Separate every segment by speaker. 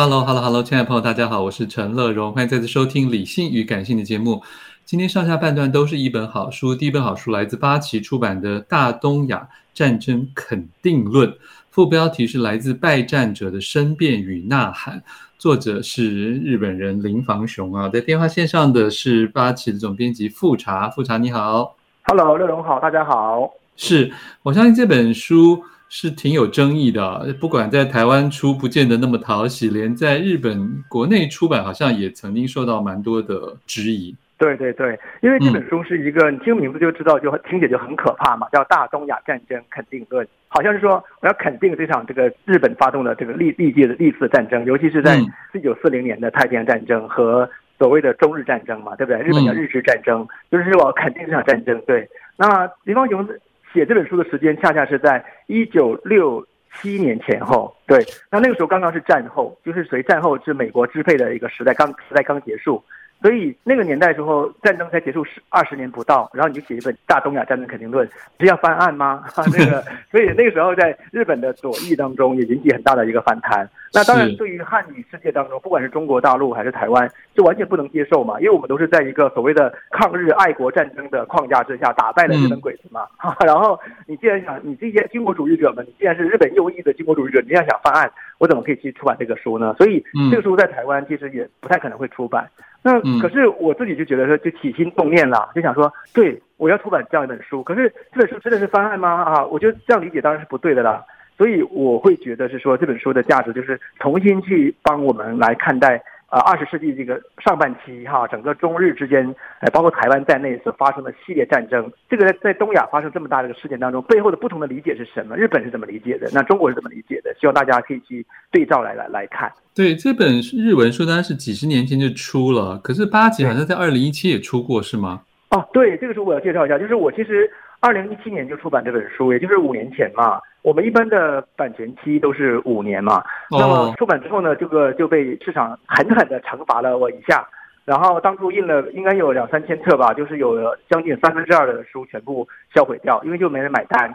Speaker 1: Hello，Hello，Hello，亲爱的朋友，大家好，我是陈乐融，欢迎再次收听《理性与感性》的节目。今天上下半段都是一本好书，第一本好书来自八旗出版的《大东亚战争肯定论》，副标题是来自败战者的申辩与呐喊，作者是日本人林房雄啊。在电话线上的是八旗的总编辑富察，富察你好
Speaker 2: ，Hello，乐融好，大家好。
Speaker 1: 是，我相信这本书。是挺有争议的，不管在台湾出不见得那么讨喜，连在日本国内出版好像也曾经受到蛮多的质疑。
Speaker 2: 对对对，因为这本书是一个，嗯、你听名字就知道，就听起来就很可怕嘛，叫《大东亚战争肯定论》，好像是说我要肯定这场这个日本发动的这个历历届的历次战争，尤其是在一九四零年的太平洋战争和所谓的中日战争嘛，对不对？日本叫日式战争，嗯、就是我要肯定这场战争。对，那林方雄。写这本书的时间恰恰是在一九六七年前后，对，那那个时候刚刚是战后，就是随战后是美国支配的一个时代，刚时代刚结束。所以那个年代时候，战争才结束十二十年不到，然后你就写一本《大东亚战争肯定论》，是要翻案吗？哈，那个，所以那个时候在日本的左翼当中也引起很大的一个反弹。那当然，对于汉语世界当中，不管是中国大陆还是台湾，就完全不能接受嘛，因为我们都是在一个所谓的抗日爱国战争的框架之下打败了日本鬼子嘛。哈，然后你既然想，你这些军国主义者们，你既然是日本右翼的军国主义者，你要想翻案，我怎么可以去出版这个书呢？所以这个书在台湾其实也不太可能会出版。那可是我自己就觉得说，就起心动念了，就想说，对，我要出版这样一本书。可是这本书真的是翻案吗？啊，我觉得这样理解当然是不对的啦。所以我会觉得是说，这本书的价值就是重新去帮我们来看待。呃，二十世纪这个上半期哈，整个中日之间，呃，包括台湾在内所发生的系列战争，这个在在东亚发生这么大的一个事件当中，背后的不同的理解是什么？日本是怎么理解的？那中国是怎么理解的？希望大家可以去对照来来来看。
Speaker 1: 对，这本日文书单是几十年前就出了，可是八集好像在二零一七也出过，是吗？
Speaker 2: 哦，对，这个书我要介绍一下，就是我其实二零一七年就出版这本书，也就是五年前嘛。我们一般的版权期都是五年嘛，那么出版之后呢，这个就被市场狠狠的惩罚了我一下，然后当初印了应该有两三千册吧，就是有了将近三分之二的书全部销毁掉，因为就没人买单，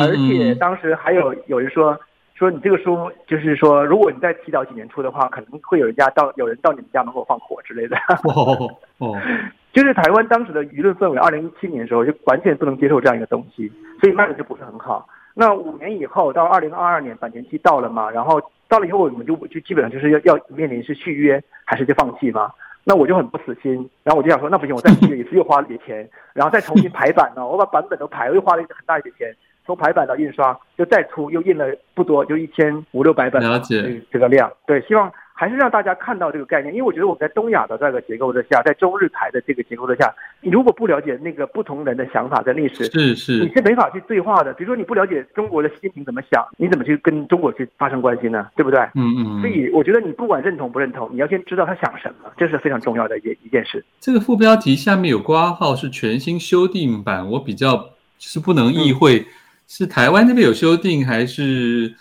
Speaker 2: 而且当时还有有人说说你这个书就是说，如果你再提早几年出的话，可能会有人家到有人到你们家门口放火之类的。
Speaker 1: 哦哦，
Speaker 2: 就是台湾当时的舆论氛围，二零一七年的时候就完全不能接受这样一个东西，所以卖的就不是很好。那五年以后，到二零二二年版权期到了嘛，然后到了以后，我们就就基本上就是要要面临是续约还是就放弃嘛。那我就很不死心，然后我就想说，那不行，我再续约一次，又花了点钱，然后再重新排版呢，我把版本都排了，又花了一个很大一笔钱，从排版到印刷，就再出，又印了不多，就一千五六百本，
Speaker 1: 了解
Speaker 2: 这个量，对，希望。还是让大家看到这个概念，因为我觉得我们在东亚的这个结构之下，在中日台的这个结构之下，你如果不了解那个不同人的想法跟历史，
Speaker 1: 是是，
Speaker 2: 你是没法去对话的。比如说你不了解中国的习近平怎么想，你怎么去跟中国去发生关系呢？对不对？
Speaker 1: 嗯嗯。
Speaker 2: 所以我觉得你不管认同不认同，你要先知道他想什么，这是非常重要的一一件事。
Speaker 1: 这个副标题下面有挂号是全新修订版，我比较是不能意会，嗯、是台湾那边有修订还是？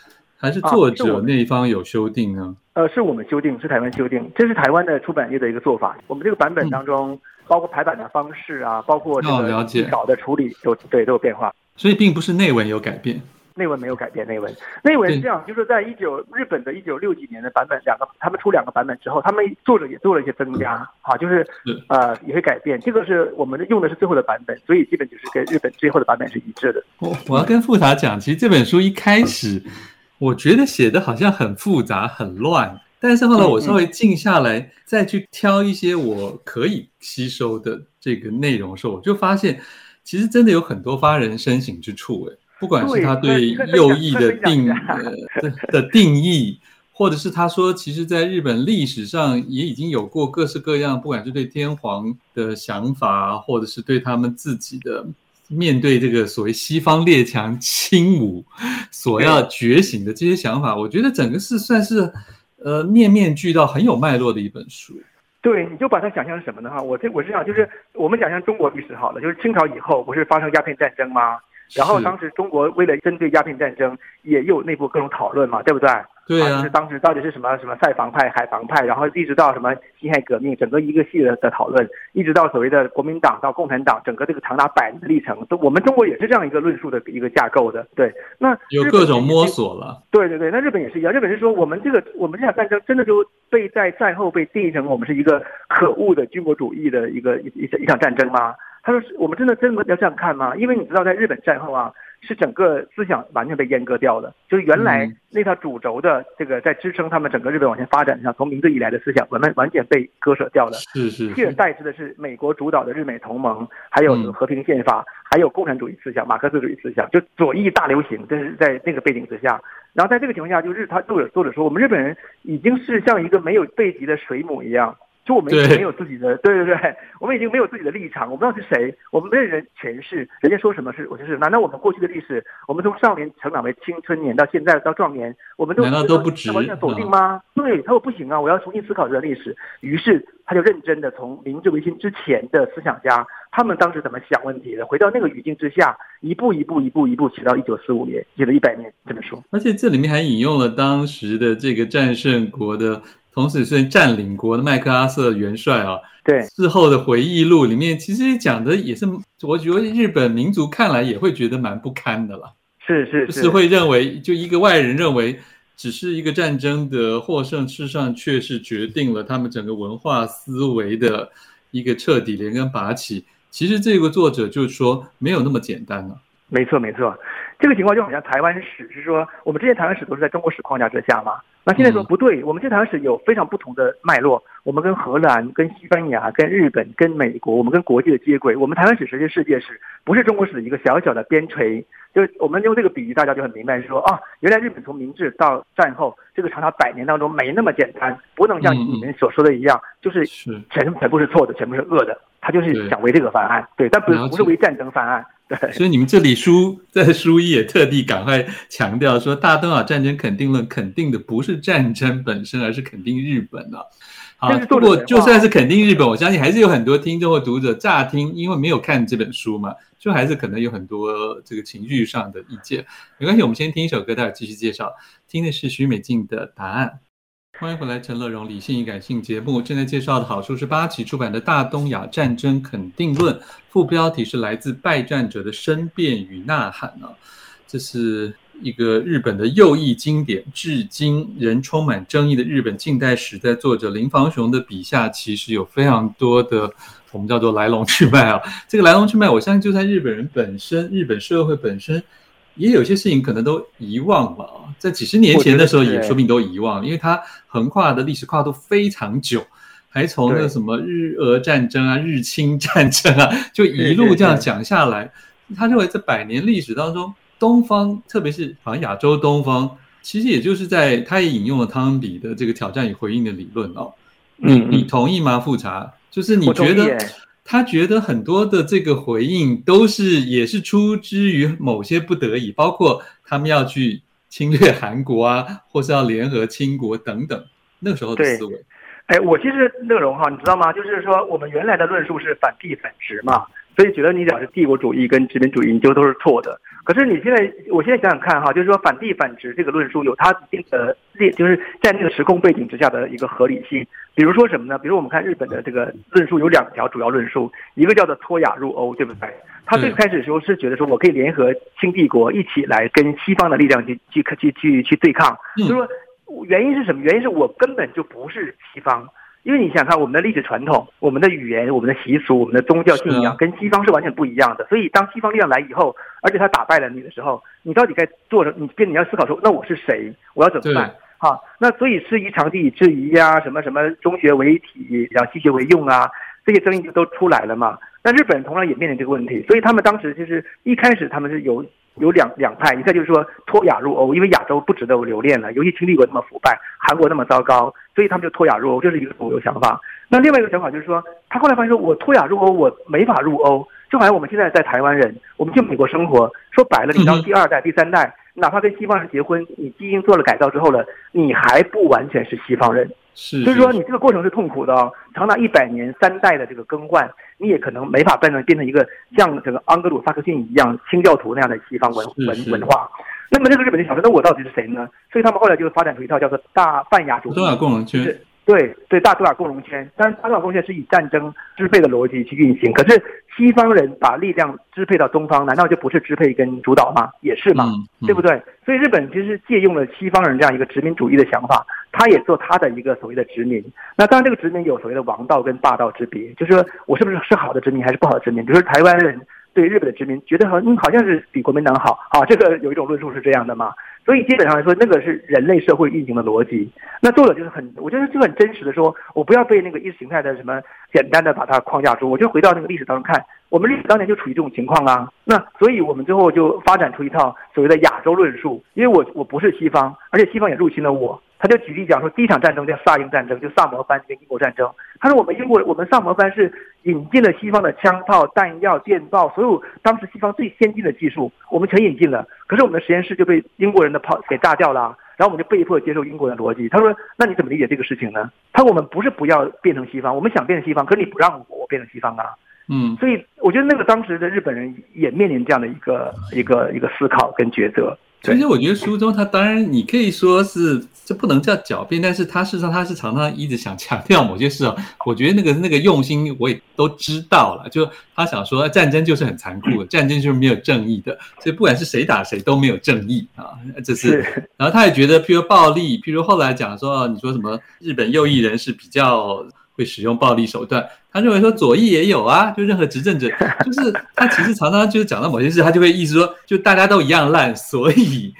Speaker 1: 还是作者那一方有修订呢？
Speaker 2: 呃，是我们修订，是台湾修订，这是台湾的出版业的一个做法。我们这个版本当中，嗯、包括排版的方式啊，包括这个稿的处理，都、哦、对都有变化。
Speaker 1: 所以并不是内文有改变。
Speaker 2: 内文没有改变，内文内文是这样，就是在一九日本的一九六几年的版本，两个他们出两个版本之后，他们作者也做了一些增加，好，就是呃也会改变。这个是我们用的是最后的版本，所以基本就是跟日本最后的版本是一致的。
Speaker 1: 我我要跟富察讲，其实这本书一开始我觉得写的好像很复杂很乱，但是后来我稍微静下来再去挑一些我可以吸收的这个内容的时候，我就发现其实真的有很多发人深省之处，哎。不管是他对右翼的定 呃的定义，或者是他说，其实，在日本历史上也已经有过各式各样，不管是对天皇的想法，或者是对他们自己的面对这个所谓西方列强侵武所要觉醒的这些想法，我觉得整个是算是呃面面俱到，很有脉络的一本书。
Speaker 2: 对，你就把它想象成什么呢？哈，我这我是想，就是我们想象中国历史好了，就是清朝以后不是发生鸦片战争吗？然后当时中国为了针对鸦片战争，也有内部各种讨论嘛，对不对？
Speaker 1: 对啊，
Speaker 2: 就是当时到底是什么什么塞防派、海防派，然后一直到什么辛亥革命，整个一个系列的讨论，一直到所谓的国民党到共产党，整个这个长达百年的历程，都我们中国也是这样一个论述的一个架构的。对，那
Speaker 1: 有各种摸索了。
Speaker 2: 对对对，那日本也是一样，日本是说我们这个我们这场战争真的就被在战后被定义成我们是一个可恶的军国主义的一个一一一场战争吗？他说：“是我们真的真的要这样看吗？因为你知道，在日本战后啊，是整个思想完全被阉割掉的。就是原来那套主轴的这个在支撑他们整个日本往前发展上，从明治以来的思想，完完完全被割舍掉的。
Speaker 1: 是是，
Speaker 2: 取。而代之的是美国主导的日美同盟，还有和平宪法，还有共产主义思想、马克思主义思想，就左翼大流行。这是在那个背景之下，然后在这个情况下，就是他作者作者说，我们日本人已经是像一个没有背脊的水母一样。”就我们已经没有自己的，对，对对对，我们已经没有自己的立场，我不知道是谁，我们没有人诠释，人家说什么是我就是。难道我们过去的历史，我们从少年成长为青春年到现在到壮年，我们都
Speaker 1: 难道都不值？
Speaker 2: 完全否定吗？嗯、对，他说不行啊，我要重新思考这段历史。于是他就认真的从明治维新之前的思想家，他们当时怎么想问题的，回到那个语境之下，一步一步一步一步写到一九四五年，写了一百年这本书。
Speaker 1: 而且这里面还引用了当时的这个战胜国的。同时是占领国的麦克阿瑟元帅啊，
Speaker 2: 对，事
Speaker 1: 后的回忆录里面其实讲的也是，我觉得日本民族看来也会觉得蛮不堪的了。
Speaker 2: 是是
Speaker 1: 是，是会认为就一个外人认为，只是一个战争的获胜，事实上却是决定了他们整个文化思维的一个彻底连根拔起。其实这个作者就是说没有那么简单了。
Speaker 2: 没错没错，这个情况就好像台湾史是说，我们这些台湾史都是在中国史框架之下嘛。那现在说不对，我们这台湾史有非常不同的脉络。我们跟荷兰、跟西班牙、跟日本、跟美国，我们跟国际的接轨。我们台湾史实际世界史，不是中国史的一个小小的边陲。就我们用这个比喻，大家就很明白，说啊，原来日本从明治到战后这个长达百年当中没那么简单，不能像你们所说的一样，就是全全部是错的，全部是恶的。他就是想为这个翻案，对，但不是不是为战争翻案。
Speaker 1: 所以你们这里书在书一也特地赶快强调说，大东亚战争肯定论肯定的不是战争本身，而是肯定日本了。好，不过就算是肯定日本，我相信还是有很多听众或读者乍听，因为没有看这本书嘛，就还是可能有很多这个情绪上的意见。没关系，我们先听一首歌，待会继续介绍。听的是许美静的答案。欢迎回来，陈乐融理性与感性节目正在介绍的好书是八旗出版的《大东亚战争肯定论》，副标题是来自败战者的申辩与呐喊啊，这是一个日本的右翼经典，至今仍充满争议的日本近代史，在作者林房雄的笔下，其实有非常多的我们叫做来龙去脉啊。这个来龙去脉，我相信就在日本人本身，日本社会本身。也有些事情可能都遗忘了啊，在几十年前的时候也说不定都遗忘了，因为它横跨的历史跨度非常久，还从那什么日俄战争啊、日清战争啊，就一路这样讲下来。他认为这百年历史当中，东方特别是好像亚洲东方，其实也就是在他也引用了汤恩比的这个挑战与回应的理论哦。你你同意吗？富察，就是你觉得？他觉得很多的这个回应都是也是出之于某些不得已，包括他们要去侵略韩国啊，或是要联合清国等等，那个时候的思维。
Speaker 2: 哎，我其实乐融哈，你知道吗？就是说我们原来的论述是反帝反殖嘛，所以觉得你讲是帝国主义跟殖民主义，你就都是错的。可是你现在，我现在想想看哈，就是说反帝反殖这个论述有它一定的列，就是在那个时空背景之下的一个合理性。比如说什么呢？比如我们看日本的这个论述有两条主要论述，一个叫做脱亚入欧，对不对？他最开始的时候是觉得说，我可以联合新帝国一起来跟西方的力量去去去去去对抗。嗯、就是说，原因是什么？原因是我根本就不是西方。因为你想看我们的历史传统、我们的语言、我们的习俗、我们的宗教信仰，跟西方是完全不一样的。所以，当西方力量来以后，而且他打败了你的时候，你到底该做什么？你跟你要思考说，那我是谁？我要怎么办？好，那所以师夷长技以制夷呀，什么什么中学为体，然后西学为用啊，这些争议就都出来了嘛。那日本人同样也面临这个问题，所以他们当时就是一开始他们是有。有两两派，一个就是说脱亚入欧，因为亚洲不值得我留恋了，尤其经历过那么腐败，韩国那么糟糕，所以他们就脱亚入欧，这是一个主流想法。那另外一个想法就是说，他后来发现说，我脱亚入欧，我没法入欧，就好像我们现在在台湾人，我们去美国生活，说白了，你到第二代、第三代，哪怕跟西方人结婚，你基因做了改造之后了，你还不完全是西方人。
Speaker 1: 是，
Speaker 2: 所以说你这个过程是痛苦的哦，长达一百年三代的这个更换，你也可能没法变成变成一个像这个盎格鲁撒克逊一样清教徒那样的西方文文文化。那么这个日本人想说，那我到底是谁呢？所以他们后来就发展出一套叫做大泛亚主义，
Speaker 1: 东亚共荣圈。
Speaker 2: 对对，大东亚共荣圈，但是大东亚共荣圈是以战争支配的逻辑去运行。可是西方人把力量支配到东方，难道就不是支配跟主导吗？也是嘛，嗯嗯、对不对？所以日本其实借用了西方人这样一个殖民主义的想法，他也做他的一个所谓的殖民。那当然，这个殖民有所谓的王道跟霸道之别，就是说我是不是是好的殖民还是不好的殖民？比如说台湾人对日本的殖民觉得好，嗯，好像是比国民党好啊，这个有一种论述是这样的嘛。所以基本上来说，那个是人类社会运行的逻辑。那作者就是很，我觉得就很真实的说，我不要被那个意识形态的什么简单的把它框架住，我就回到那个历史当中看，我们历史当年就处于这种情况啊。那所以我们最后就发展出一套所谓的亚洲论述，因为我我不是西方，而且西方也入侵了我。他就举例讲说，第一场战争叫萨英战争，就萨摩藩跟英国战争。他说我们英国，我们萨摩藩是引进了西方的枪炮、弹药、电报，所有当时西方最先进的技术，我们全引进了。可是我们的实验室就被英国人的炮给炸掉了，然后我们就被迫接受英国的逻辑。他说，那你怎么理解这个事情呢？他说我们不是不要变成西方，我们想变成西方，可是你不让我变成西方啊。嗯，所以我觉得那个当时的日本人也面临这样的一个一个一个思考跟抉择。
Speaker 1: 其实我觉得书中他当然你可以说是这不能叫狡辩，但是他事实上他是常常一直想强调某些事哦。我觉得那个那个用心我也都知道了，就他想说战争就是很残酷的，战争就是没有正义的，所以不管是谁打谁都没有正义啊，这是。然后他也觉得，譬如暴力，譬如后来讲说，你说什么日本右翼人士比较。会使用暴力手段，他认为说左翼也有啊，就任何执政者，就是他其实常常就是讲到某些事，他就会意思说，就大家都一样烂，所以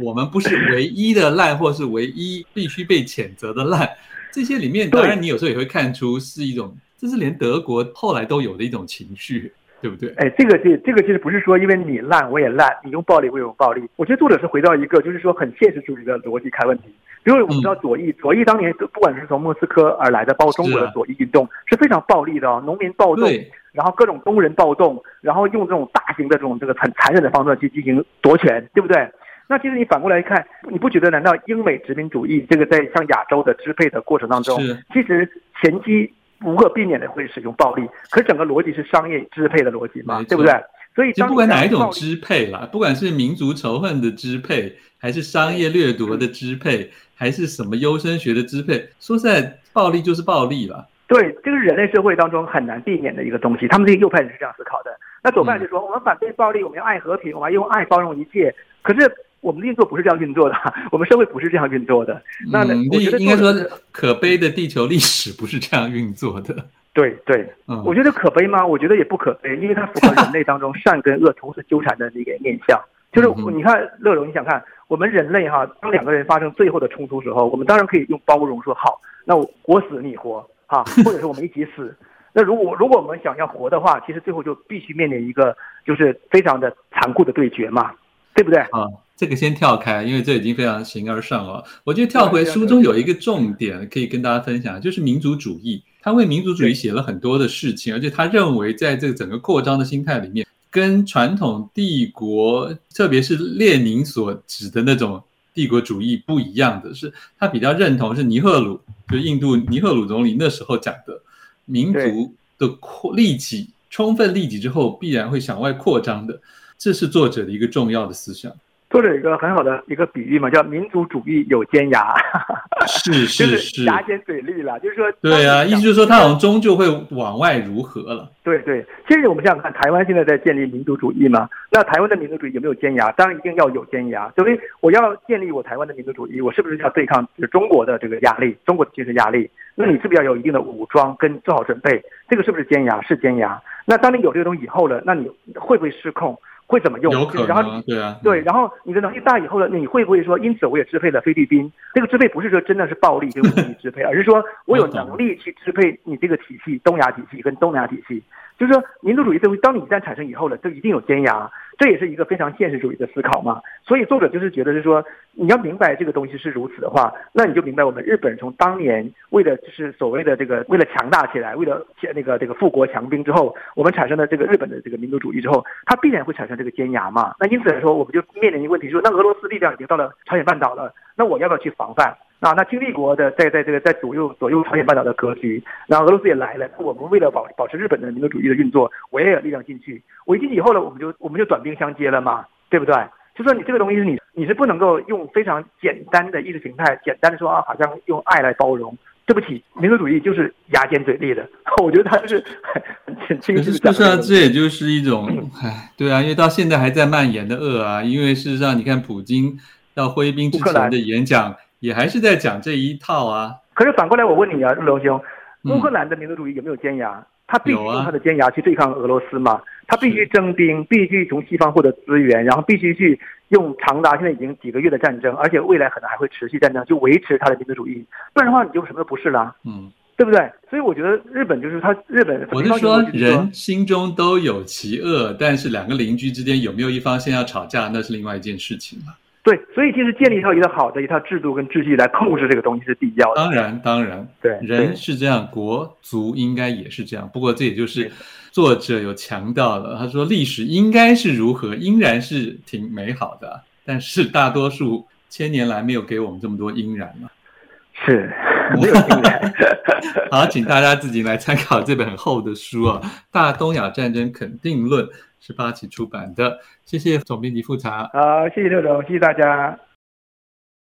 Speaker 1: 我们不是唯一的烂，或是唯一必须被谴责的烂。这些里面，当然你有时候也会看出是一种，这是连德国后来都有的一种情绪。对不对？哎，这个这这个其实不是说因为你烂我也烂，你用暴力我也用暴力。我觉得作者是回到一个就是说很现实主义的逻辑看问题。比如我们知道左翼，左翼当年不管是从莫斯科而来的，包括中国的左翼运动是非常暴力的哦，农民暴动，然后各种工人暴动，然后用这种大型的这种这个很残忍的方式去进行夺权，对不对？那其实你反过来看，你不觉得难道英美殖民主义这个在向亚洲的支配的过程当中，其实前期？无可避免的会使用暴力，可是整个逻辑是商业支配的逻辑嘛，对不对？所以，不管哪一种支配啦，不管是民族仇恨的支配，还是商业掠夺的支配，还是什么优生学的支配，说实在，暴力就是暴力了。
Speaker 2: 对，这个人类社会当中很难避免的一个东西。他们这些右派人是这样思考的，那左派就说、嗯、我们反对暴力，我们要爱和平，我们要用爱包容一切。可是。我们的运作不是这样运作的，我们社会不是这样运作的。那我觉得
Speaker 1: 应该说，可悲的地球历史不是这样运作的。
Speaker 2: 对对，嗯，我觉得可悲吗？我觉得也不可悲，因为它符合人类当中善跟恶同时纠缠的那个面相。就是你看乐融，你想看我们人类哈，当两个人发生最后的冲突时候，我们当然可以用包容说好，那我死你活哈，或者是我们一起死。那如果如果我们想要活的话，其实最后就必须面临一个就是非常的残酷的对决嘛，对不对？啊。
Speaker 1: 这个先跳开，因为这已经非常形而上了。我觉得跳回书中有一个重点可以跟大家分享，就是民族主义。他为民族主义写了很多的事情，而且他认为在这个整个扩张的心态里面，跟传统帝国，特别是列宁所指的那种帝国主义不一样的是，他比较认同是尼赫鲁，就是印度尼赫鲁总理那时候讲的，民族的扩利己，充分利己之后，必然会向外扩张的。这是作者的一个重要的思想。
Speaker 2: 作者有一个很好的一个比喻嘛，叫民族主义有尖牙，
Speaker 1: 是 是是，
Speaker 2: 是牙尖嘴利了，就是说，
Speaker 1: 对啊，意思就是说，他好像终究会往外如何了。
Speaker 2: 对对，其实我们想想看，台湾现在在建立民族主义嘛，那台湾的民族主义有没有尖牙？当然一定要有尖牙。所以我要建立我台湾的民族主义，我是不是要对抗就是中国的这个压力，中国的精神压力？那你是不是要有一定的武装跟做好准备？这个是不是尖牙？是尖牙。那当你有这个东西以后了，那你会不会失控？会怎么用？
Speaker 1: 有可能，
Speaker 2: 然后
Speaker 1: 对啊，
Speaker 2: 对，然后你的能力大以后呢，你会不会说，因此我也支配了菲律宾？这个支配不是说真的是暴力跟武力支配，而是说我有能力去支配你这个体系，东亚体系跟东南亚体系。就是说，民族主义这东西，当你一旦产生以后呢，就一定有尖牙，这也是一个非常现实主义的思考嘛。所以作者就是觉得是说，你要明白这个东西是如此的话，那你就明白我们日本从当年为了就是所谓的这个为了强大起来，为了那个这个富国强兵之后，我们产生了这个日本的这个民族主义之后，它必然会产生这个尖牙嘛。那因此来说，我们就面临一个问题，说那俄罗斯力量已经到了朝鲜半岛了，那我要不要去防范？啊，那清帝国的在在这个在左右左右朝鲜半岛的格局，然后俄罗斯也来了，我们为了保保持日本的民族主义的运作，我也有力量进去。我一进去以后呢，我们就我们就短兵相接了嘛，对不对？就说你这个东西是你你是不能够用非常简单的意识形态，简单的说啊，好像用爱来包容。对不起，民族主义就是牙尖嘴利的，我觉得他就是 很很清晰的。
Speaker 1: 是啊，这也就是一种，唉，对啊，因为到现在还在蔓延的恶啊，因为事实上你看普京到挥兵之前的演讲。也还是在讲这一套啊。
Speaker 2: 可是反过来，我问你啊，日龙兄，乌克兰的民族主义有没有尖牙？他必须用他的尖牙去对抗俄罗斯嘛？他必须征兵，必须从西方获得资源，然后必须去用长达现在已经几个月的战争，而且未来可能还会持续战争，就维持他的民族主义。不然的话，你就什么都不是了。嗯，对不对？所以我觉得日本就是他日本。
Speaker 1: 我是说，人心中都有其恶，但是两个邻居之间有没有一方先要吵架，那是另外一件事情了。
Speaker 2: 对，所以其实建立一套一个好的一套制度跟秩序来控制这个东西是必要的。
Speaker 1: 当然，当然，
Speaker 2: 对，
Speaker 1: 人是这样，国足应该也是这样。不过这也就是作者有强调了，他说历史应该是如何，依然是挺美好的，但是大多数千年来没有给我们这么多应然嘛。
Speaker 2: 是，没有应然。
Speaker 1: 好，请大家自己来参考这本很厚的书啊，《大东亚战争肯定论》。是八旗出版的，谢谢总编辑复查。
Speaker 2: 好，谢谢刘总，谢谢大家。